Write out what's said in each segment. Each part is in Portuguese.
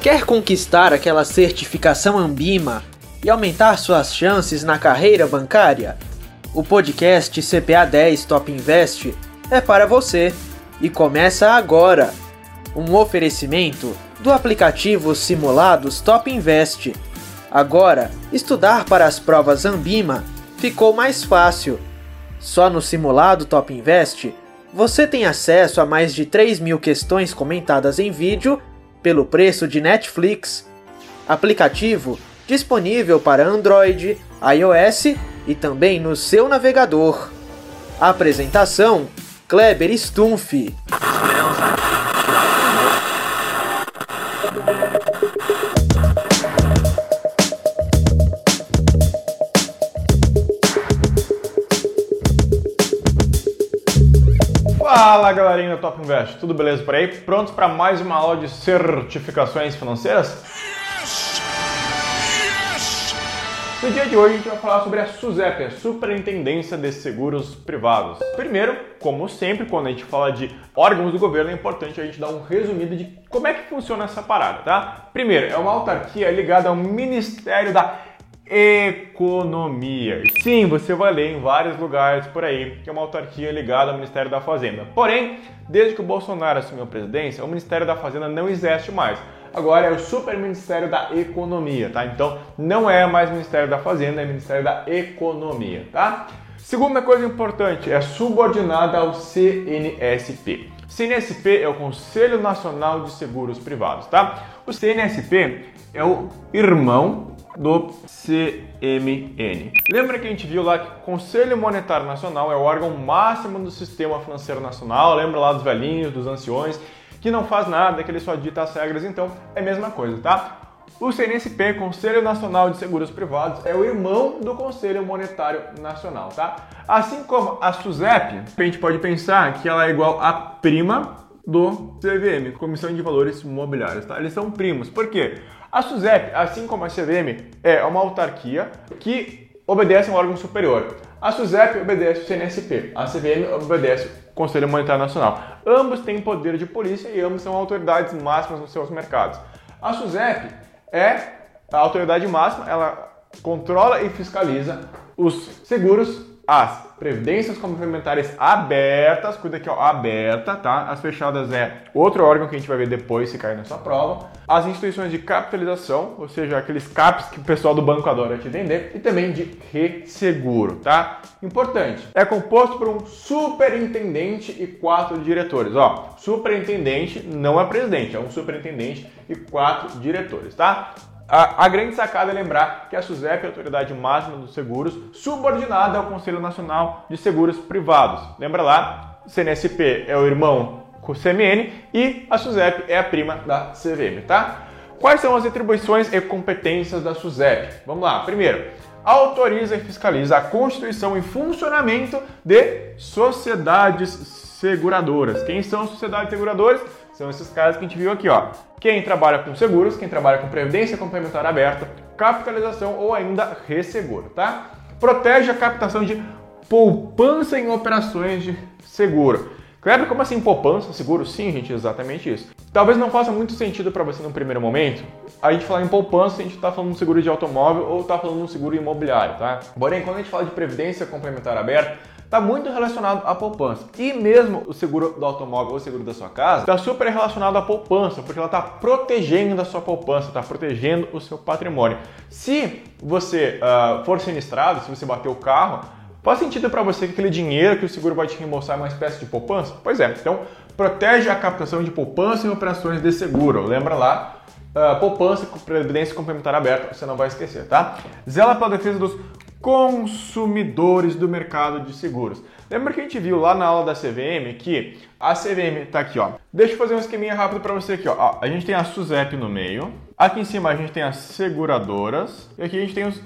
Quer conquistar aquela certificação Ambima e aumentar suas chances na carreira bancária? O podcast CPA 10 Top Invest é para você e começa agora. Um oferecimento do aplicativo Simulados Top Invest. Agora, estudar para as provas Ambima ficou mais fácil. Só no simulado Top Invest você tem acesso a mais de 3 mil questões comentadas em vídeo pelo preço de Netflix. Aplicativo disponível para Android, iOS e também no seu navegador. Apresentação: Kleber Stumpf. Fala galerinha do Top Invest, tudo beleza por aí? Prontos para mais uma aula de certificações financeiras? No dia de hoje a gente vai falar sobre a SUSEP, a Superintendência de Seguros Privados. Primeiro, como sempre, quando a gente fala de órgãos do governo, é importante a gente dar um resumido de como é que funciona essa parada, tá? Primeiro, é uma autarquia ligada ao Ministério da Economia. Sim, você vai ler em vários lugares por aí que é uma autarquia ligada ao Ministério da Fazenda. Porém, desde que o Bolsonaro assumiu a presidência, o Ministério da Fazenda não existe mais. Agora é o Super Ministério da Economia, tá? Então não é mais Ministério da Fazenda, é Ministério da Economia, tá? Segunda coisa importante, é subordinada ao CNSP. CNSP é o Conselho Nacional de Seguros Privados, tá? O CNSP é o irmão do CMN. Lembra que a gente viu lá que o Conselho Monetário Nacional é o órgão máximo do sistema financeiro nacional? Lembra lá dos velhinhos, dos anciões, que não faz nada, que ele só dita as regras? Então é a mesma coisa, tá? O CNSP, Conselho Nacional de Seguros Privados, é o irmão do Conselho Monetário Nacional, tá? Assim como a SUSEP, a gente pode pensar que ela é igual à prima do CVM, Comissão de Valores Mobiliários, tá? Eles são primos. Por quê? A SUSEP, assim como a CVM, é uma autarquia que obedece a um órgão superior. A SUSEP obedece o CNSP, a CVM obedece o Conselho Monetário Nacional. Ambos têm poder de polícia e ambos são autoridades máximas nos seus mercados. A SUSEP é a autoridade máxima, ela controla e fiscaliza os seguros as previdências complementares abertas, cuida aqui, ó, aberta, tá? As fechadas é outro órgão que a gente vai ver depois se cair na sua prova. As instituições de capitalização, ou seja, aqueles CAPs que o pessoal do banco adora te vender, e também de resseguro, tá? Importante, é composto por um superintendente e quatro diretores, ó. Superintendente não é presidente, é um superintendente e quatro diretores, tá? A, grande sacada é lembrar que a SUSEP é a autoridade máxima dos seguros, subordinada ao Conselho Nacional de Seguros Privados. Lembra lá, CNSP é o irmão com o CMN e a SUSEP é a prima da CVM, tá? Quais são as atribuições e competências da SUSEP? Vamos lá. Primeiro, autoriza e fiscaliza a constituição e funcionamento de sociedades seguradoras. Quem são sociedades seguradoras? São esses caras que a gente viu aqui, ó. Quem trabalha com seguros, quem trabalha com previdência complementar aberta, capitalização ou ainda resseguro, tá? Protege a captação de poupança em operações de seguro. Kleber, como assim poupança, seguro? Sim, gente, exatamente isso. Talvez não faça muito sentido para você no primeiro momento a gente falar em poupança, a gente está falando de seguro de automóvel ou está falando de um seguro imobiliário, tá? Porém, quando a gente fala de previdência complementar aberta, está muito relacionado à poupança. E mesmo o seguro do automóvel ou o seguro da sua casa está super relacionado à poupança, porque ela está protegendo a sua poupança, está protegendo o seu patrimônio. Se você uh, for sinistrado, se você bater o carro, faz sentido para você que aquele dinheiro que o seguro vai te reembolsar é uma espécie de poupança? Pois é, então protege a captação de poupança em operações de seguro. Lembra lá, uh, poupança com previdência complementar aberta, você não vai esquecer, tá? Zela pela defesa dos consumidores do mercado de seguros. Lembra que a gente viu lá na aula da CVM que a CVM está aqui, ó. Deixa eu fazer um esqueminha rápido para você aqui, ó. A gente tem a SUSEP no meio. Aqui em cima a gente tem as seguradoras e aqui a gente tem os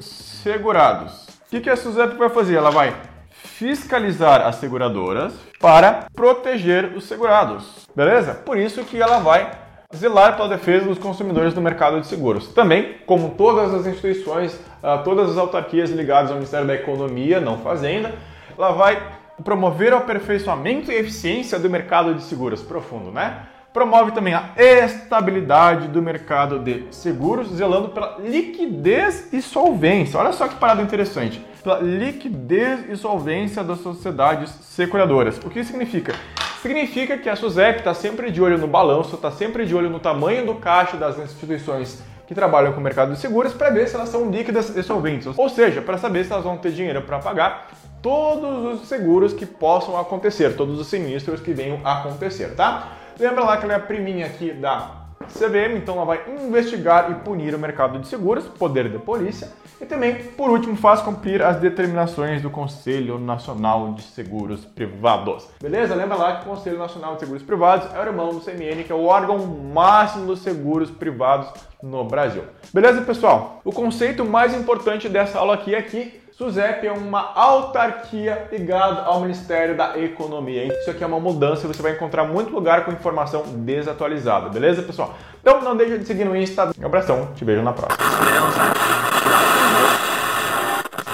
segurados. O que, que a SUSEP vai fazer? Ela vai fiscalizar as seguradoras para proteger os segurados, beleza? Por isso que ela vai zelar pela defesa dos consumidores do mercado de seguros. Também, como todas as instituições, todas as autarquias ligadas ao Ministério da Economia, não Fazenda, ela vai promover o aperfeiçoamento e eficiência do mercado de seguros profundo, né? promove também a estabilidade do mercado de seguros, zelando pela liquidez e solvência. Olha só que parada interessante. Pela liquidez e solvência das sociedades seguradoras. O que significa? Significa que a SUSEP está sempre de olho no balanço, está sempre de olho no tamanho do caixa das instituições que trabalham com o mercado de seguros para ver se elas são líquidas e solventes, ou seja, para saber se elas vão ter dinheiro para pagar todos os seguros que possam acontecer, todos os sinistros que venham a acontecer, tá? Lembra lá que é a priminha aqui da CVM, então ela vai investigar e punir o mercado de seguros, poder de polícia, e também, por último, faz cumprir as determinações do Conselho Nacional de Seguros Privados. Beleza? Lembra lá que o Conselho Nacional de Seguros Privados é o irmão do CMN, que é o órgão máximo dos seguros privados no Brasil. Beleza, pessoal? O conceito mais importante dessa aula aqui é que SUSEP é uma autarquia ligada ao Ministério da Economia. Isso aqui é uma mudança e você vai encontrar muito lugar com informação desatualizada, beleza, pessoal? Então não deixe de seguir no Insta. Um abração, te vejo na próxima.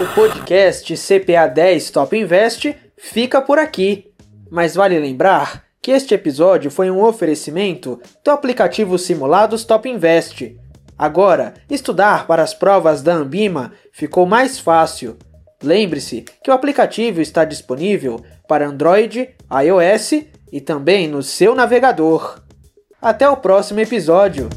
O podcast CPA 10 Top Invest fica por aqui. Mas vale lembrar que este episódio foi um oferecimento do aplicativo Simulados Top Invest Agora, estudar para as provas da Ambima ficou mais fácil. Lembre-se que o aplicativo está disponível para Android, iOS e também no seu navegador. Até o próximo episódio!